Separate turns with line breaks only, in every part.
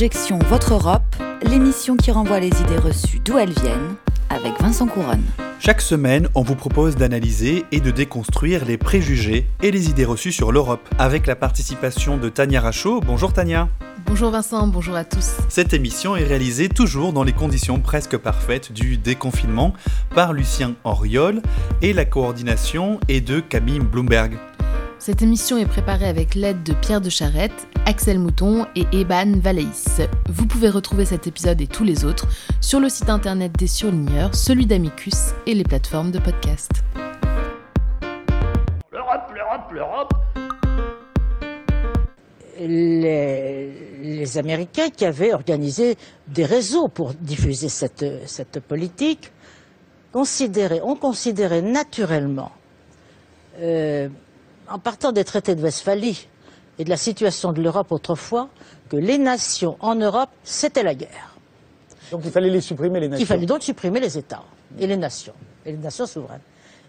Objection Votre Europe, l'émission qui renvoie les idées reçues d'où elles viennent, avec Vincent Couronne.
Chaque semaine, on vous propose d'analyser et de déconstruire les préjugés et les idées reçues sur l'Europe, avec la participation de Tania Rachaud. Bonjour Tania.
Bonjour Vincent, bonjour à tous.
Cette émission est réalisée toujours dans les conditions presque parfaites du déconfinement par Lucien Henriol et la coordination est de Camille Bloomberg.
Cette émission est préparée avec l'aide de Pierre de Charette, Axel Mouton et Eban Valéis. Vous pouvez retrouver cet épisode et tous les autres sur le site internet des surligneurs, celui d'Amicus et les plateformes de podcast.
L'Europe, l'Europe, l'Europe.
les, les Américains qui avaient organisé des réseaux pour diffuser cette, cette politique considéraient, ont considéré naturellement, euh, en partant des traités de Westphalie et de la situation de l'Europe autrefois, que les nations en Europe, c'était la guerre.
Donc il fallait les supprimer, les nations.
Il fallait donc supprimer les États et les nations, et les nations souveraines.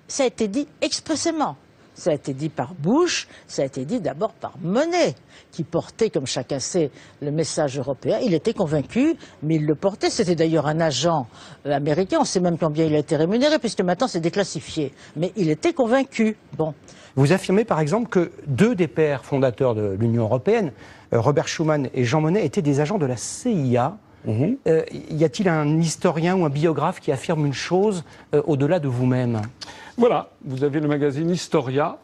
Ça a été dit expressément. Ça a été dit par Bush, ça a été dit d'abord par Monet, qui portait, comme chacun sait, le message européen. Il était convaincu, mais il le portait. C'était d'ailleurs un agent américain. On sait même combien il a été rémunéré, puisque maintenant c'est déclassifié. Mais il était convaincu. Bon.
Vous affirmez par exemple que deux des pères fondateurs de l'Union européenne, euh, Robert Schuman et Jean Monnet, étaient des agents de la CIA. Euh, y a-t-il un historien ou un biographe qui affirme une chose euh, au-delà de vous-même?
Voilà, vous avez le magazine Historia,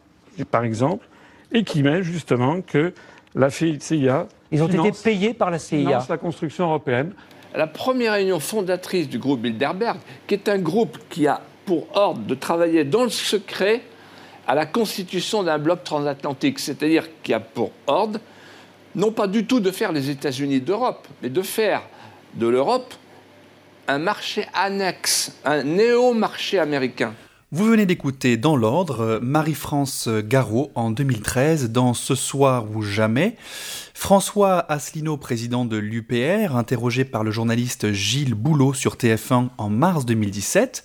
par exemple, et qui met justement que la CIA
Ils ont été payés par la CIA.
la construction européenne.
La première réunion fondatrice du groupe Bilderberg, qui est un groupe qui a pour ordre de travailler dans le secret à la constitution d'un bloc transatlantique, c'est-à-dire qui a pour ordre non pas du tout de faire les États-Unis d'Europe, mais de faire de l'Europe un marché annexe, un néo-marché américain.
Vous venez d'écouter dans l'ordre Marie-France Garot en 2013 dans Ce soir ou jamais. François Asselineau, président de l'UPR, interrogé par le journaliste Gilles Boulot sur TF1 en mars 2017.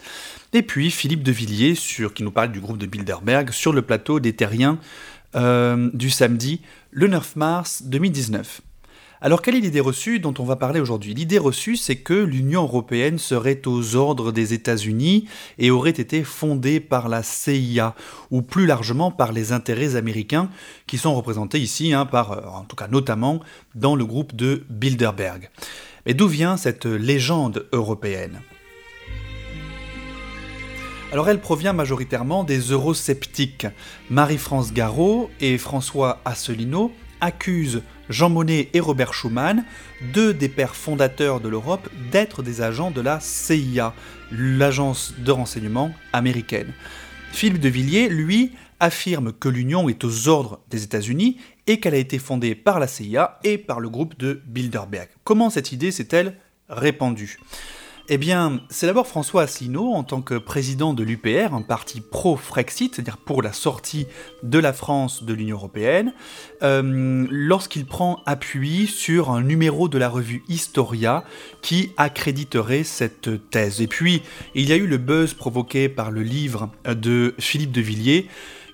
Et puis Philippe Devilliers, sur, qui nous parle du groupe de Bilderberg, sur le plateau des Terriens euh, du samedi, le 9 mars 2019. Alors quelle est l'idée reçue dont on va parler aujourd'hui? L'idée reçue, c'est que l'Union européenne serait aux ordres des États-Unis et aurait été fondée par la CIA, ou plus largement par les intérêts américains, qui sont représentés ici, hein, par, euh, en tout cas notamment, dans le groupe de Bilderberg. Mais d'où vient cette légende européenne? Alors elle provient majoritairement des eurosceptiques. Marie-France Garot et François Asselineau accusent Jean Monnet et Robert Schuman, deux des pères fondateurs de l'Europe, d'être des agents de la CIA, l'agence de renseignement américaine. Philippe de Villiers, lui, affirme que l'Union est aux ordres des États-Unis et qu'elle a été fondée par la CIA et par le groupe de Bilderberg. Comment cette idée s'est-elle répandue? Eh bien, c'est d'abord François Asselineau, en tant que président de l'UPR, un parti pro-Frexit, c'est-à-dire pour la sortie de la France de l'Union Européenne, euh, lorsqu'il prend appui sur un numéro de la revue Historia qui accréditerait cette thèse. Et puis, il y a eu le buzz provoqué par le livre de Philippe de Villiers,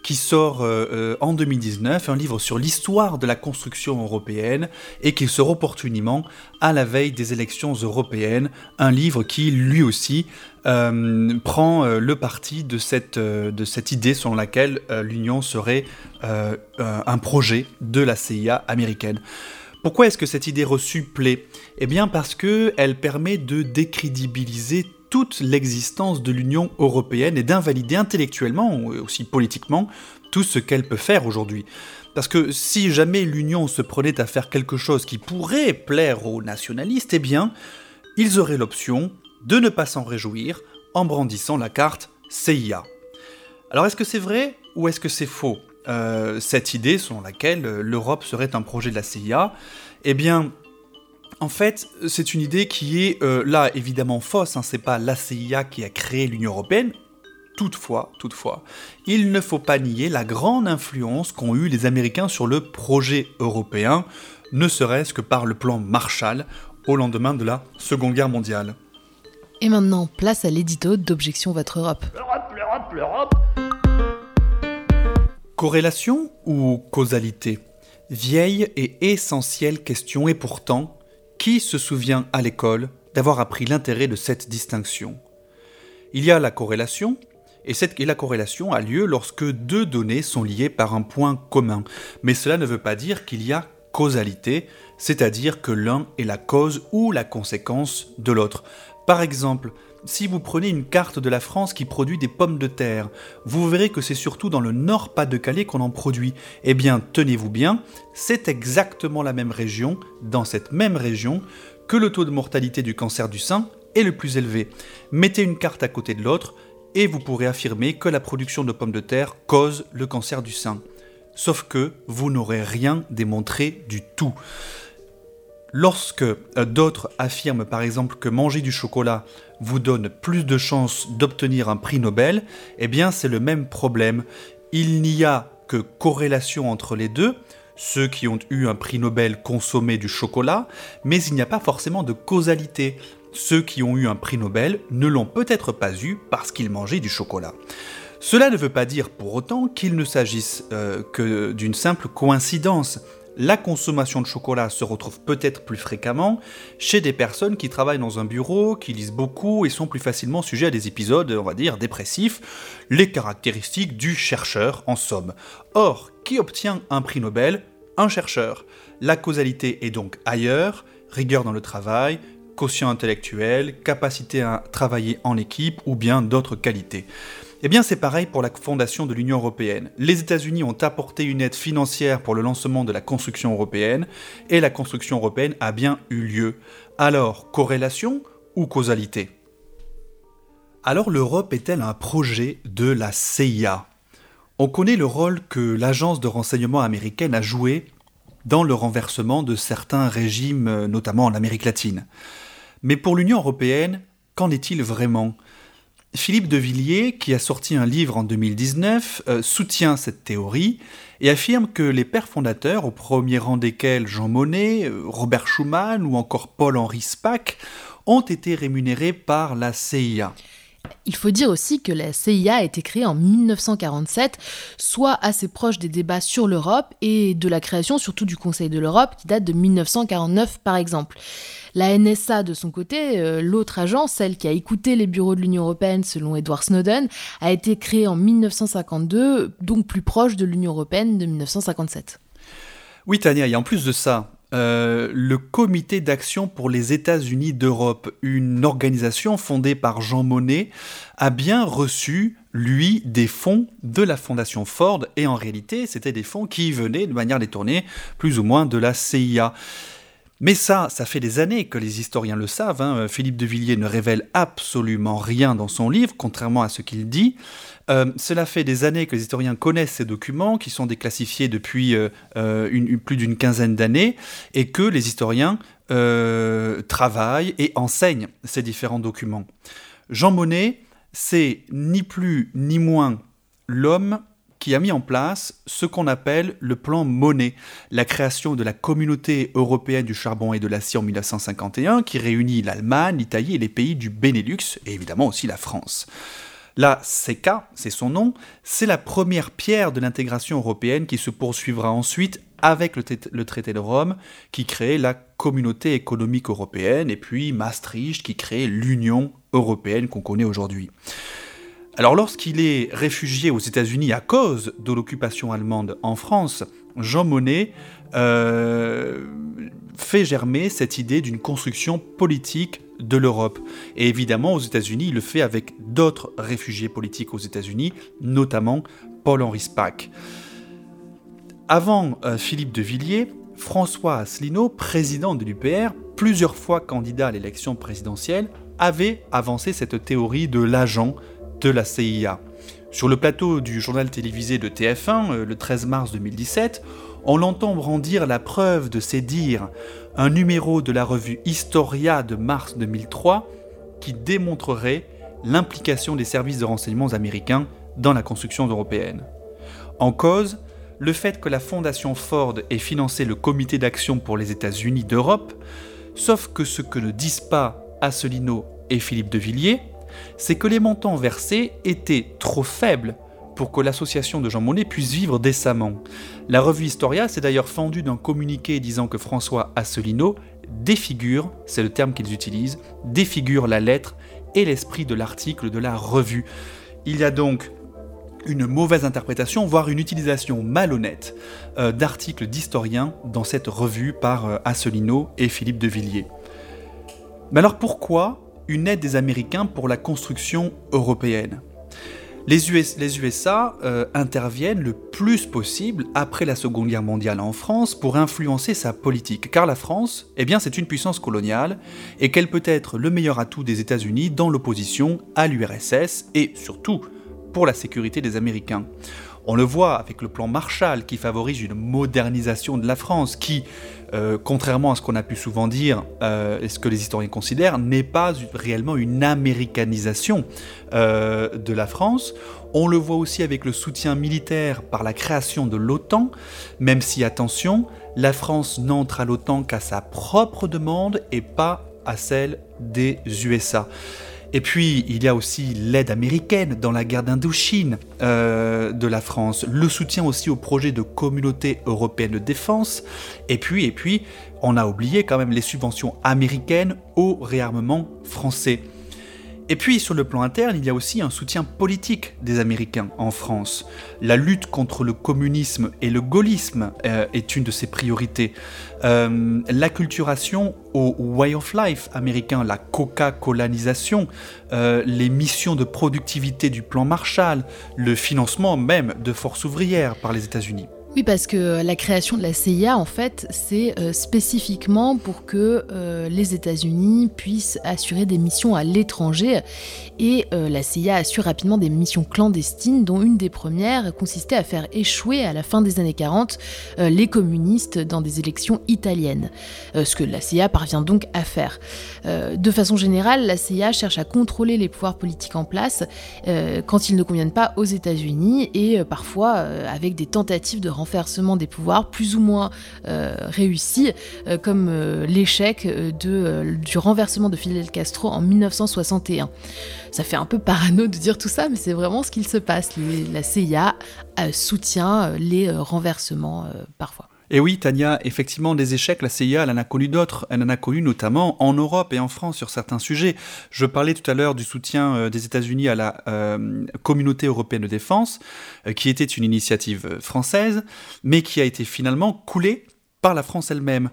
qui sort euh, euh, en 2019, un livre sur l'histoire de la construction européenne et qui sort opportunément à la veille des élections européennes, un livre qui lui aussi euh, prend le parti de cette, de cette idée selon laquelle l'Union serait un projet de la CIA américaine. Pourquoi est-ce que cette idée reçue plaît? Eh bien parce que elle permet de décrédibiliser toute l'existence de l'Union européenne et d'invalider intellectuellement et aussi politiquement tout ce qu'elle peut faire aujourd'hui. Parce que si jamais l'Union se prenait à faire quelque chose qui pourrait plaire aux nationalistes, eh bien, ils auraient l'option de ne pas s'en réjouir en brandissant la carte CIA. Alors est-ce que c'est vrai ou est-ce que c'est faux? Euh, Cette idée selon laquelle euh, l'Europe serait un projet de la CIA, eh bien, en fait, c'est une idée qui est euh, là évidemment fausse. Hein, c'est pas la CIA qui a créé l'Union européenne. Toutefois, toutefois, il ne faut pas nier la grande influence qu'ont eu les Américains sur le projet européen, ne serait-ce que par le plan Marshall au lendemain de la Seconde Guerre mondiale.
Et maintenant, place à l'édito d'Objection Votre Europe.
L'Europe, l'Europe, l'Europe.
Corrélation ou causalité? Vieille et essentielle question, et pourtant, qui se souvient à l'école d'avoir appris l'intérêt de cette distinction? Il y a la corrélation, et, la corrélation a lieu lorsque deux données sont liées par un point commun. Mais cela ne veut pas dire qu'il y a causalité, c'est-à-dire que l'un est la cause ou la conséquence de l'autre. Par exemple, si vous prenez une carte de la France qui produit des pommes de terre, vous verrez que c'est surtout dans le nord Pas-de-Calais qu'on en produit. Eh bien, tenez-vous bien, c'est exactement la même région, dans cette même région, que le taux de mortalité du cancer du sein est le plus élevé. Mettez une carte à côté de l'autre, et vous pourrez affirmer que la production de pommes de terre cause le cancer du sein. Sauf que vous n'aurez rien démontré du tout. Lorsque euh, d'autres affirment par exemple que manger du chocolat vous donne plus de chances d'obtenir un prix Nobel, eh bien c'est le même problème. Il n'y a que corrélation entre les deux, ceux qui ont eu un prix Nobel consommaient du chocolat, mais il n'y a pas forcément de causalité. Ceux qui ont eu un prix Nobel ne l'ont peut-être pas eu parce qu'ils mangeaient du chocolat. Cela ne veut pas dire pour autant qu'il ne s'agisse euh, que d'une simple coïncidence la consommation de chocolat se retrouve peut-être plus fréquemment chez des personnes qui travaillent dans un bureau, qui lisent beaucoup et sont plus facilement sujets à des épisodes, on va dire, dépressifs, les caractéristiques du chercheur en somme. Or, qui obtient un prix Nobel? Un chercheur. La causalité est donc ailleurs, rigueur dans le travail, quotient intellectuel, capacité à travailler en équipe ou bien d'autres qualités. Eh bien, c'est pareil pour la fondation de l'Union européenne. Les États-Unis ont apporté une aide financière pour le lancement de la construction européenne, et la construction européenne a bien eu lieu. Alors, corrélation ou causalité? Alors, l'Europe est-elle un projet de la CIA On connaît le rôle que l'agence de renseignement américaine a joué dans le renversement de certains régimes, notamment en Amérique latine. Mais pour l'Union européenne, qu'en est-il vraiment? Philippe de Villiers, qui a sorti un livre en 2019, euh, soutient cette théorie et affirme que les pères fondateurs, au premier rang desquels Jean Monnet, euh, Robert Schuman ou encore Paul-Henri Spack, ont été rémunérés par la CIA.
Il faut dire aussi que la CIA a été créée en 1947, soit assez proche des débats sur l'Europe et de la création surtout du Conseil de l'Europe qui date de 1949 par exemple. La NSA, de son côté, euh, l'autre agence, celle qui a écouté les bureaux de l'Union européenne selon Edward Snowden, a été créée en 1952, donc plus proche de l'Union européenne de 1957.
Oui, Tania, et en plus de ça, euh, le Comité d'action pour les États-Unis d'Europe, une organisation fondée par Jean Monnet, a bien reçu, lui, des fonds de la Fondation Ford, et en réalité, c'était des fonds qui venaient de manière détournée, plus ou moins, de la CIA. Mais ça, ça fait des années que les historiens le savent. Hein. Philippe de Villiers ne révèle absolument rien dans son livre, contrairement à ce qu'il dit. Euh, cela fait des années que les historiens connaissent ces documents, qui sont déclassifiés depuis euh, euh, plus d'une quinzaine d'années, et que les historiens travaillent et enseignent ces différents documents. Jean Monnet, c'est ni plus ni moins l'homme qui a mis en place ce qu'on appelle le plan Monnet, la création de la communauté européenne du charbon et de l'acier en 1951, qui réunit l'Allemagne, l'Italie et les pays du Benelux, et évidemment aussi la France. La CECA, c'est son nom, c'est la première pierre de l'intégration européenne qui se poursuivra ensuite avec le, traité de Rome qui crée la communauté économique européenne et puis Maastricht qui crée l'Union européenne qu'on connaît aujourd'hui. Alors lorsqu'il est réfugié aux États-Unis à cause de l'occupation allemande en France, Jean Monnet euh, fait germer cette idée d'une construction politique de l'Europe. Et évidemment, aux États-Unis, il le fait avec d'autres réfugiés politiques aux États-Unis, notamment Paul-Henri Spack. Avant euh, Philippe de Villiers, François Asselineau, président de l'UPR, plusieurs fois candidat à l'élection présidentielle, avait avancé cette théorie de l'agent de la CIA. Sur le plateau du journal télévisé de TF1, euh, le 13 mars 2017, on l'entend brandir la preuve de ses dires, un numéro de la revue Historia de mars 2003 qui démontrerait l'implication des services de renseignement américains dans la construction européenne. En cause, le fait que la fondation Ford ait financé le comité d'action pour les États-Unis d'Europe, sauf que ce que ne disent pas Asselineau et Philippe de Villiers, c'est que les montants versés étaient trop faibles pour que l'association de Jean Monnet puisse vivre décemment. La revue Historia s'est d'ailleurs fendue d'un communiqué disant que François Asselineau défigure, c'est le terme qu'ils utilisent, défigure la lettre et l'esprit de l'article de la revue. Il y a donc une mauvaise interprétation, voire une utilisation malhonnête euh, d'articles d'historiens dans cette revue par euh, Asselineau et Philippe de Villiers. Mais alors pourquoi une aide des Américains pour la construction européenne les, USA euh, interviennent le plus possible après la Seconde Guerre mondiale en France pour influencer sa politique, car la France, eh bien, c'est une puissance coloniale et qu'elle peut être le meilleur atout des États-Unis dans l'opposition à l'URSS et surtout pour la sécurité des Américains. On le voit avec le plan Marshall qui favorise une modernisation de la France, qui, euh, contrairement à ce qu'on a pu souvent dire euh, et ce que les historiens considèrent, n'est pas réellement une américanisation euh, de la France. On le voit aussi avec le soutien militaire par la création de l'OTAN, même si, attention, la France n'entre à l'OTAN qu'à sa propre demande et pas à celle des USA. Et puis, il y a aussi l'aide américaine dans la guerre d'Indochine euh, de la France, le soutien aussi au projet de communauté européenne de défense, et puis, et puis, on a oublié quand même les subventions américaines au réarmement français. Et puis sur le plan interne, il y a aussi un soutien politique des Américains en France. La lutte contre le communisme et le gaullisme euh, est une de ses priorités. Euh, l'acculturation au way of life américain, la coca-colanisation, euh, les missions de productivité du plan Marshall, le financement même de forces ouvrières par les États-Unis.
Oui, parce que la création de la CIA, en fait, c'est euh, spécifiquement pour que euh, les États-Unis puissent assurer des missions à l'étranger. Et euh, la CIA assure rapidement des missions clandestines, dont une des premières consistait à faire échouer à la fin des années 40 les communistes dans des élections italiennes. ce que la CIA parvient donc à faire. de façon générale, la CIA cherche à contrôler les pouvoirs politiques en place quand ils ne conviennent pas aux États-Unis et parfois avec des tentatives de renversement des pouvoirs plus ou moins euh, réussi, euh, comme euh, l'échec du renversement de Fidel Castro en 1961. Ça fait un peu parano de dire tout ça, mais c'est vraiment ce qu'il se passe. la CIA soutient les renversements parfois.
Et oui, Tania, effectivement, des échecs, la CIA, elle en a connu d'autres. Elle en a connu notamment en Europe et en France sur certains sujets. Je parlais tout à l'heure du soutien euh, des États-Unis à la euh, communauté européenne de défense, euh, qui était une initiative française, mais qui a été finalement coulée par la France elle-même.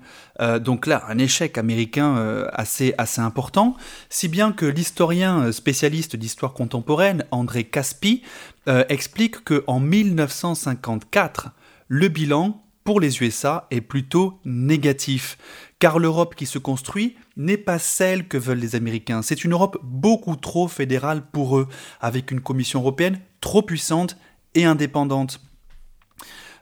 donc là, un échec américain assez, assez important, si bien que l'historien spécialiste d'histoire contemporaine, André Caspi, explique qu'en 1954, le bilan pour les USA est plutôt négatif, car l'Europe qui se construit n'est pas celle que veulent les Américains. C'est une Europe beaucoup trop fédérale pour eux, avec une Commission européenne trop puissante et indépendante.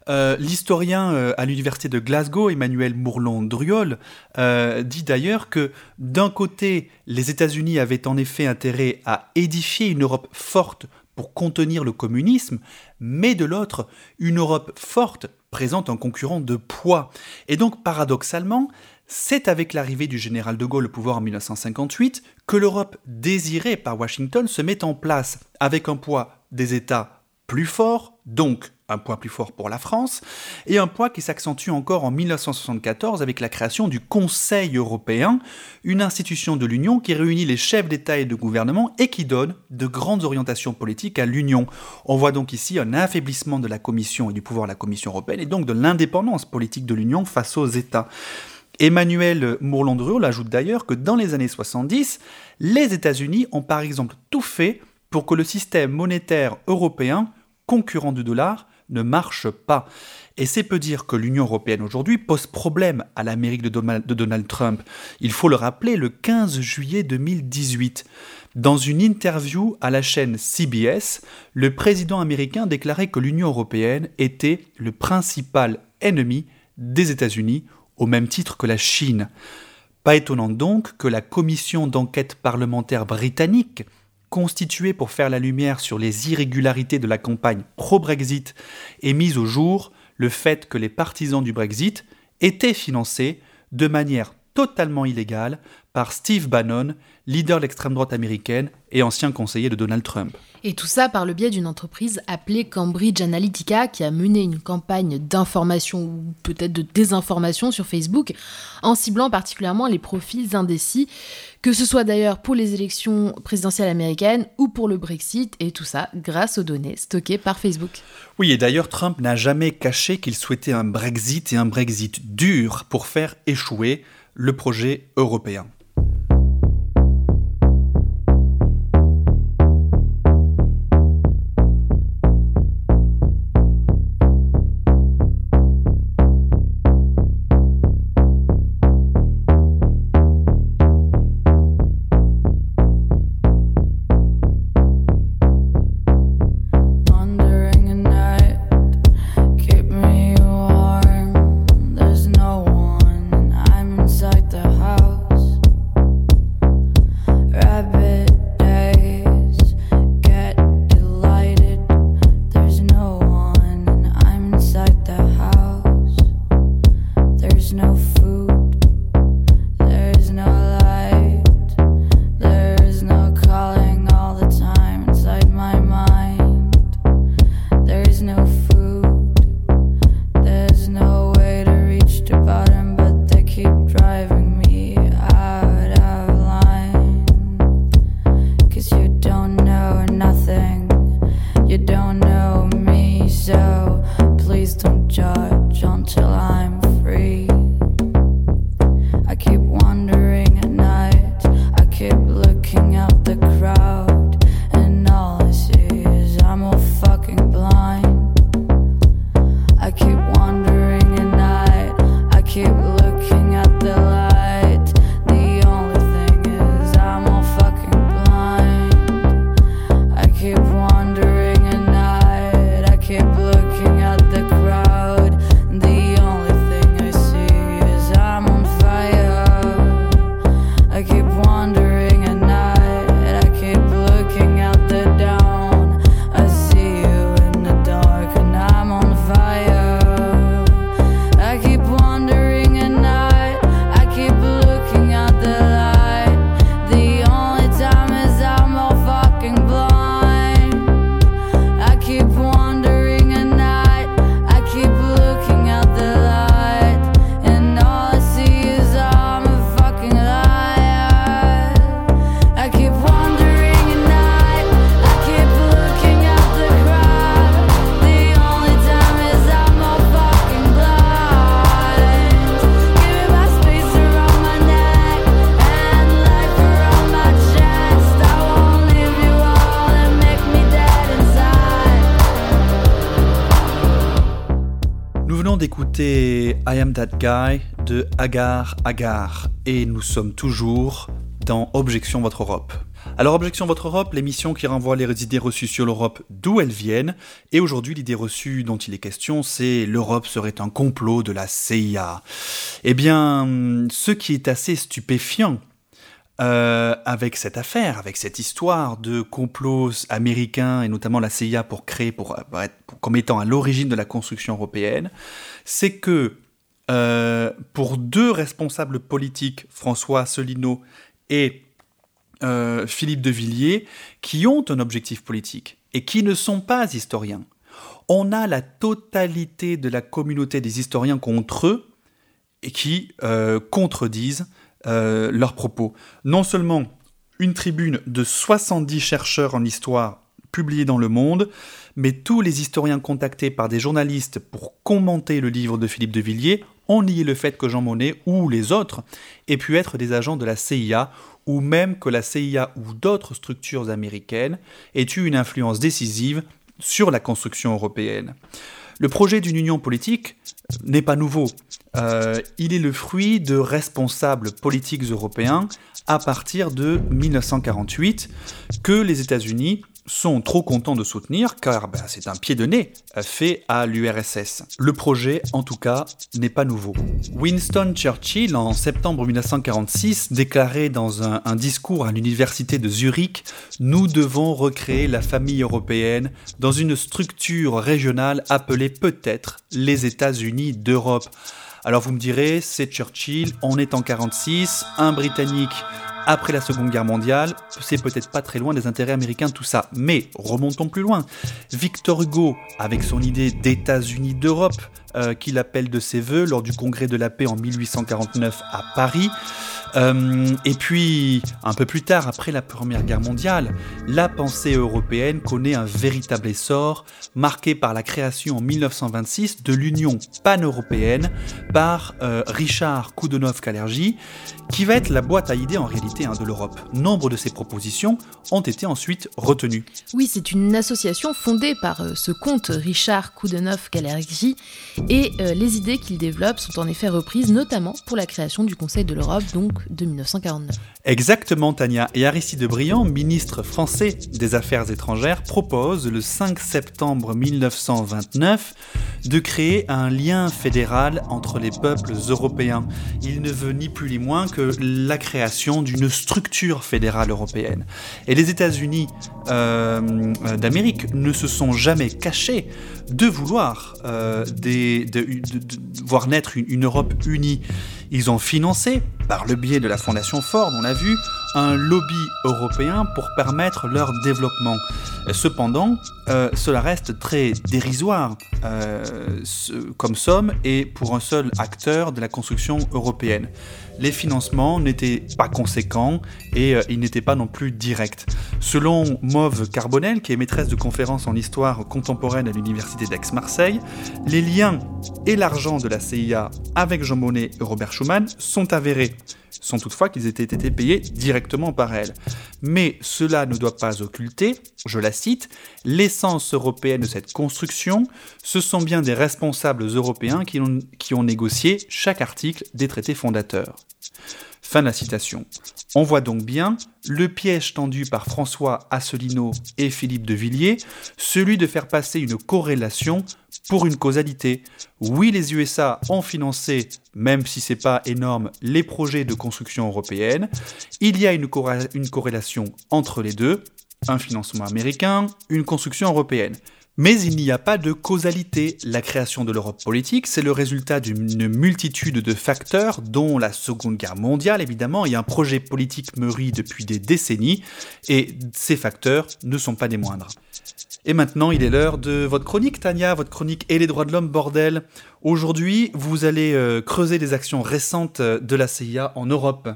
Euh, l'historien euh, à l'université de Glasgow, Emmanuel Mourlon-Driol, euh, dit d'ailleurs que d'un côté, les États-Unis avaient en effet intérêt à édifier une Europe forte pour contenir le communisme, mais de l'autre, une Europe forte présente un concurrent de poids. Et donc, paradoxalement, c'est avec l'arrivée du général de Gaulle au pouvoir en 1958 que l'Europe désirée par Washington se met en place avec un poids des États plus fort, donc un poids plus fort pour la France, et un poids qui s'accentue encore en 1974 avec la création du Conseil européen, une institution de l'Union qui réunit les chefs d'État et de gouvernement et qui donne de grandes orientations politiques à l'Union. On voit donc ici un affaiblissement de la Commission et du pouvoir de la Commission européenne et donc de l'indépendance politique de l'Union face aux États. Emmanuel Mourlandreau ajoute d'ailleurs que dans les années 70, les États-Unis ont par exemple tout fait pour que le système monétaire européen, concurrent du dollar, ne marche pas. Et c'est peu dire que l'Union européenne aujourd'hui pose problème à l'Amérique de, Donald Trump. Il faut le rappeler, le 15 juillet 2018, dans une interview à la chaîne CBS, le président américain déclarait que l'Union européenne était le principal ennemi des États-Unis, au même titre que la Chine. Pas étonnant donc que la commission d'enquête parlementaire britannique constituée pour faire la lumière sur les irrégularités de la campagne pro-Brexit et mise au jour le fait que les partisans du Brexit étaient financés de manière totalement illégale par Steve Bannon, leader de l'extrême droite américaine et ancien conseiller de Donald Trump.
Et tout ça par le biais d'une entreprise appelée Cambridge Analytica qui a mené une campagne d'information ou peut-être de désinformation sur Facebook en ciblant particulièrement les profils indécis, que ce soit d'ailleurs pour les élections présidentielles américaines ou pour le Brexit, et tout ça grâce aux données stockées par Facebook.
Oui, et d'ailleurs Trump n'a jamais caché qu'il souhaitait un Brexit et un Brexit dur pour faire échouer le projet européen. I Am That Guy de Agar Agar et nous sommes toujours dans Objection Votre Europe. Alors Objection Votre Europe, l'émission qui renvoie les idées reçues sur l'Europe d'où elles viennent, et aujourd'hui l'idée reçue dont il est question, c'est l'Europe serait un complot de la CIA. Eh bien, ce qui est assez stupéfiant euh, avec cette affaire, avec cette histoire de complot américain et notamment la CIA pour créer, pour, être comme étant à l'origine de la construction européenne, c'est que euh, pour deux responsables politiques, François Asselineau et euh, Philippe de Villiers, qui ont un objectif politique et qui ne sont pas historiens, on a la totalité de la communauté des historiens contre eux et qui contredisent euh, leurs propos. Non seulement une tribune de 70 chercheurs en histoire publiée dans Le Monde, mais tous les historiens contactés par des journalistes pour commenter le livre de Philippe de Villiers ont nié le fait que Jean Monnet ou les autres aient pu être des agents de la CIA ou même que la CIA ou d'autres structures américaines aient eu une influence décisive sur la construction européenne. Le projet d'une union politique n'est pas nouveau. Euh, il est le fruit de responsables politiques européens à partir de 1948 que les États-Unis sont trop contents de soutenir car ben, c'est un pied de nez fait à l'URSS. Le projet, en tout cas, n'est pas nouveau. Winston Churchill, en septembre 1946, déclarait dans un discours à l'université de Zurich Nous devons recréer la famille européenne dans une structure régionale appelée peut-être les États-Unis d'Europe. Alors vous me direz, c'est Churchill, on est en 46, un Britannique après la Seconde Guerre mondiale, c'est peut-être pas très loin des intérêts américains tout ça. Mais remontons plus loin. Victor Hugo, avec son idée d'États-Unis d'Europe, euh, qu'il appelle de ses voeux lors du Congrès de la paix en 1849 à Paris, euh, et puis, un peu plus tard, après la Première Guerre mondiale, la pensée européenne connaît un véritable essor, marqué par la création en 1926 de l'Union pan-européenne par euh, Richard Koudenov-Kalergi, qui va être la boîte à idées en réalité hein, de l'Europe. Nombre de ses propositions ont été ensuite retenues.
Oui, c'est une association fondée par euh, ce comte Richard Koudenov-Kalergi, et les idées qu'il développe sont en effet reprises, notamment pour la création du Conseil de l'Europe, donc de 1949.
Exactement, Tania. Et Aristide Briand, ministre français des Affaires étrangères, propose le 5 septembre 1929 de créer un lien fédéral entre les peuples européens. Il ne veut ni plus ni moins que la création d'une structure fédérale européenne. Et les États-Unis euh, d'Amérique ne se sont jamais cachés de vouloir euh, de, voir naître une Europe unie. Ils ont financé, par le biais de la Fondation Ford, on l'a vu, un lobby européen pour permettre leur développement. Cependant, euh, cela reste très dérisoire euh, comme somme et pour un seul acteur de la construction européenne. Les financements n'étaient pas conséquents et euh, ils n'étaient pas non plus directs. Selon Mauve Carbonel, qui est maîtresse de conférences en histoire contemporaine à l'université d'Aix-Marseille, les liens et l'argent de la CIA avec Jean Monnet et Robert Schuman sont avérés sans toutefois qu'ils aient été payés directement par elle. Mais cela ne doit pas occulter, je la cite, l'essence européenne de cette construction, ce sont bien des responsables européens qui ont négocié chaque article des traités fondateurs. Fin de la citation. On voit donc bien le piège tendu par François Asselineau et Philippe de Villiers, celui de faire passer une corrélation pour une causalité. Oui, les USA ont financé, même si c'est pas énorme, les projets de construction européenne. Il y a une, une corrélation entre les deux, un financement américain, une construction européenne. Mais il n'y a pas de causalité. La création de l'Europe politique, c'est le résultat d'une multitude de facteurs, dont la Seconde Guerre mondiale évidemment, et un projet politique mûri depuis des décennies, et ces facteurs ne sont pas des moindres. Et maintenant, il est l'heure de votre chronique, Tania, votre chronique Et les droits de l'homme, bordel. Aujourd'hui, vous allez euh, creuser les actions récentes de la CIA en Europe.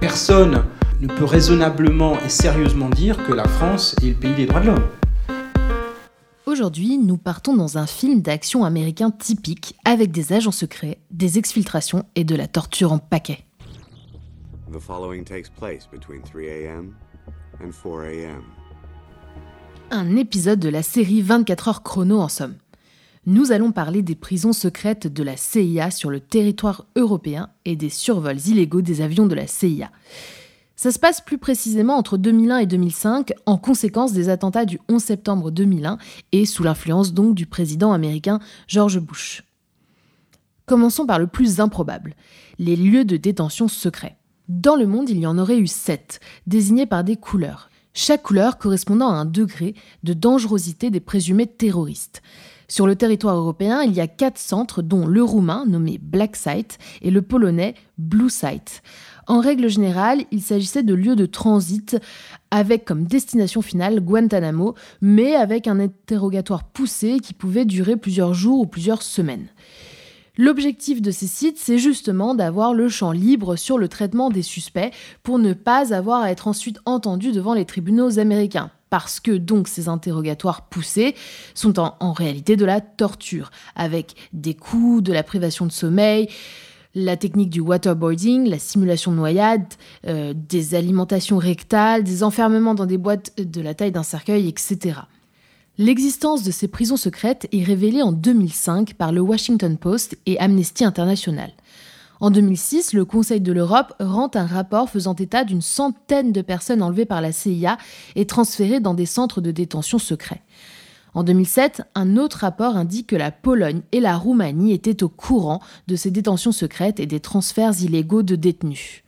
Personne ne peut raisonnablement et sérieusement dire que la France est le pays des droits de l'homme.
Aujourd'hui, nous partons dans un film d'action américain typique avec des agents secrets, des exfiltrations et de la torture en paquet. Un épisode de la série 24 heures chrono en somme. Nous allons parler des prisons secrètes de la CIA sur le territoire européen et des survols illégaux des avions de la CIA. Ça se passe plus précisément entre 2001 et 2005, en conséquence des attentats du 11 septembre 2001 et sous l'influence donc du président américain George Bush. Commençons par le plus improbable, les lieux de détention secrets. Dans le monde, il y en aurait eu sept, désignés par des couleurs, chaque couleur correspondant à un degré de dangerosité des présumés terroristes. Sur le territoire européen, il y a quatre centres, dont le roumain, nommé Black Site, et le polonais Blue Site. En règle générale, il s'agissait de lieux de transit avec comme destination finale Guantanamo, mais avec un interrogatoire poussé qui pouvait durer plusieurs jours ou plusieurs semaines. L'objectif de ces sites, c'est justement d'avoir le champ libre sur le traitement des suspects pour ne pas avoir à être ensuite entendu devant les tribunaux américains. Parce que donc ces interrogatoires poussés sont en, réalité de la torture, avec des coups, de la privation de sommeil, la technique du waterboarding, la simulation de noyade, euh, des alimentations rectales, des enfermements dans des boîtes de la taille d'un cercueil, etc. L'existence de ces prisons secrètes est révélée en 2005 par le Washington Post et Amnesty International. En 2006, le Conseil de l'Europe rend un rapport faisant état d'une centaine de personnes enlevées par la CIA et transférées dans des centres de détention secrets. En 2007, un autre rapport indique que la Pologne et la Roumanie étaient au courant de ces détentions secrètes et des transferts illégaux de détenus.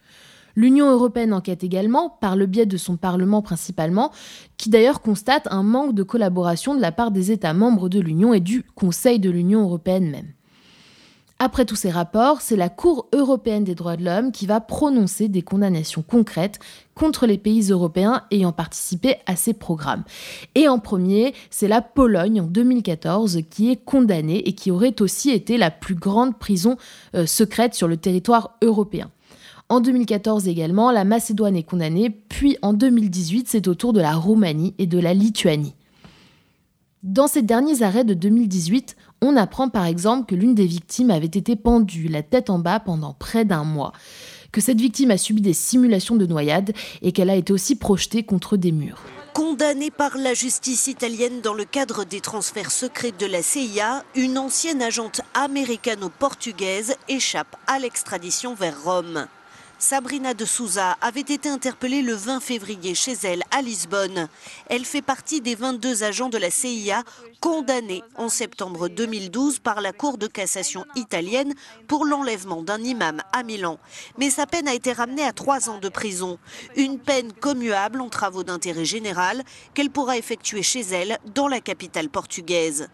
L'Union européenne enquête également, par le biais de son Parlement principalement, qui d'ailleurs constate un manque de collaboration de la part des États membres de l'Union et du Conseil de l'Union européenne même. Après tous ces rapports, c'est la Cour européenne des droits de l'homme qui va prononcer des condamnations concrètes contre les pays européens ayant participé à ces programmes. Et en premier, c'est la Pologne en 2014 qui est condamnée et qui aurait aussi été la plus grande prison euh, secrète sur le territoire européen. En 2014 également, la Macédoine est condamnée, puis en 2018, c'est au tour de la Roumanie et de la Lituanie. Dans ces derniers arrêts de 2018, on apprend par exemple que l'une des victimes avait été pendue la tête en bas pendant près d'un mois, que cette victime a subi des simulations de noyade et qu'elle a été aussi projetée contre des murs.
Condamnée par la justice italienne dans le cadre des transferts secrets de la CIA, une ancienne agente américano-portugaise échappe à l'extradition vers Rome. Sabrina de Souza avait été interpellée le 20 février chez elle à Lisbonne. Elle fait partie des 22 agents de la CIA condamnés en septembre 2012 par la Cour de cassation italienne pour l'enlèvement d'un imam à Milan. Mais sa peine a été ramenée à trois ans de prison. Une peine commuable en travaux d'intérêt général qu'elle pourra effectuer chez elle dans la capitale portugaise.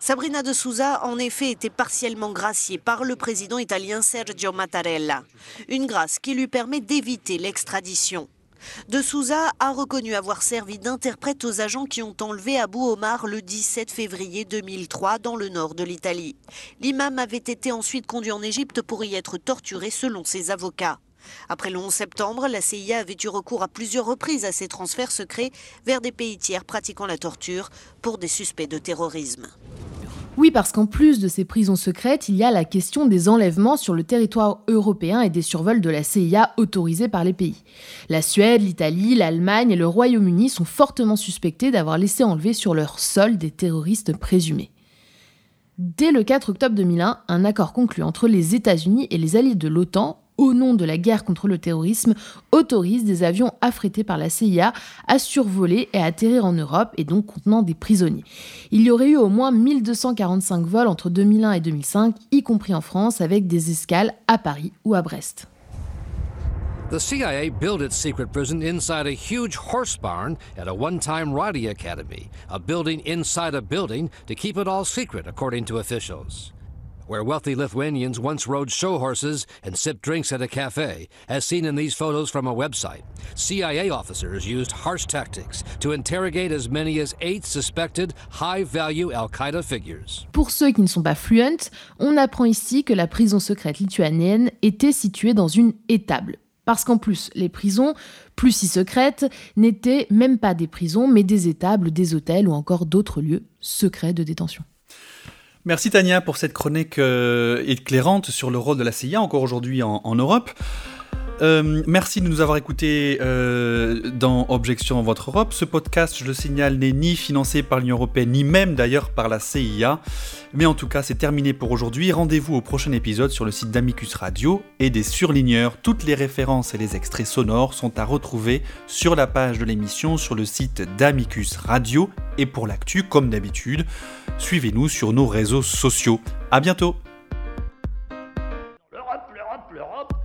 Sabrina de Souza, en effet, était partiellement graciée par le président italien Sergio Mattarella. Une grâce qui lui permet d'éviter l'extradition. De Souza a reconnu avoir servi d'interprète aux agents qui ont enlevé Abu Omar le 17 février 2003 dans le nord de l'Italie. L'imam avait été ensuite conduit en Égypte pour y être torturé selon ses avocats. Après le 11 septembre, la CIA avait eu recours à plusieurs reprises à ces transferts secrets vers des pays tiers pratiquant la torture pour des suspects de terrorisme.
Oui, parce qu'en plus de ces prisons secrètes, il y a la question des enlèvements sur le territoire européen et des survols de la CIA autorisés par les pays. La Suède, l'Italie, l'Allemagne et le Royaume-Uni sont fortement suspectés d'avoir laissé enlever sur leur sol des terroristes présumés. Dès le 4 octobre 2001, un accord conclu entre les États-Unis et les alliés de l'OTAN au nom de la guerre contre le terrorisme, autorise des avions affrétés par la CIA à survoler et à atterrir en Europe et donc contenant des prisonniers. Il y aurait eu au moins 1245 vols entre 2001 et 2005, y compris en France, avec des escales à Paris ou à Brest.
The CIA built its secret prison inside a huge horse barn at a one time Roddy Academy, a building inside a building to keep it all secret, according to officials. Where wealthy Lithuanians once rode show horses and sipped drinks at a cafe, as seen in these photos from a website. CIA officers used harsh tactics to interrogate as many as eight suspected high-value Al-Qaeda figures.
Pour ceux qui ne sont pas fluents, on apprend ici que la prison secrète lituanienne était située dans une étable. Parce qu'en plus, les prisons, plus si secrètes, n'étaient même pas des prisons, mais des étables, des hôtels ou encore d'autres lieux secrets de détention.
Merci Tania pour cette chronique euh, éclairante sur le rôle de la CIA encore aujourd'hui en, Europe. Euh, merci de nous avoir écoutés euh, dans Objection en Votre Europe. Ce podcast, je le signale, n'est ni financé par l'Union Européenne, ni même d'ailleurs par la CIA. Mais en tout cas, c'est terminé pour aujourd'hui. Rendez-vous au prochain épisode sur le site d'Amicus Radio et des surligneurs. Toutes les références et les extraits sonores sont à retrouver sur la page de l'émission sur le site d'Amicus Radio. Et pour l'actu, comme d'habitude, suivez-nous sur nos réseaux sociaux. À bientôt! L'Europe, l'Europe, l'Europe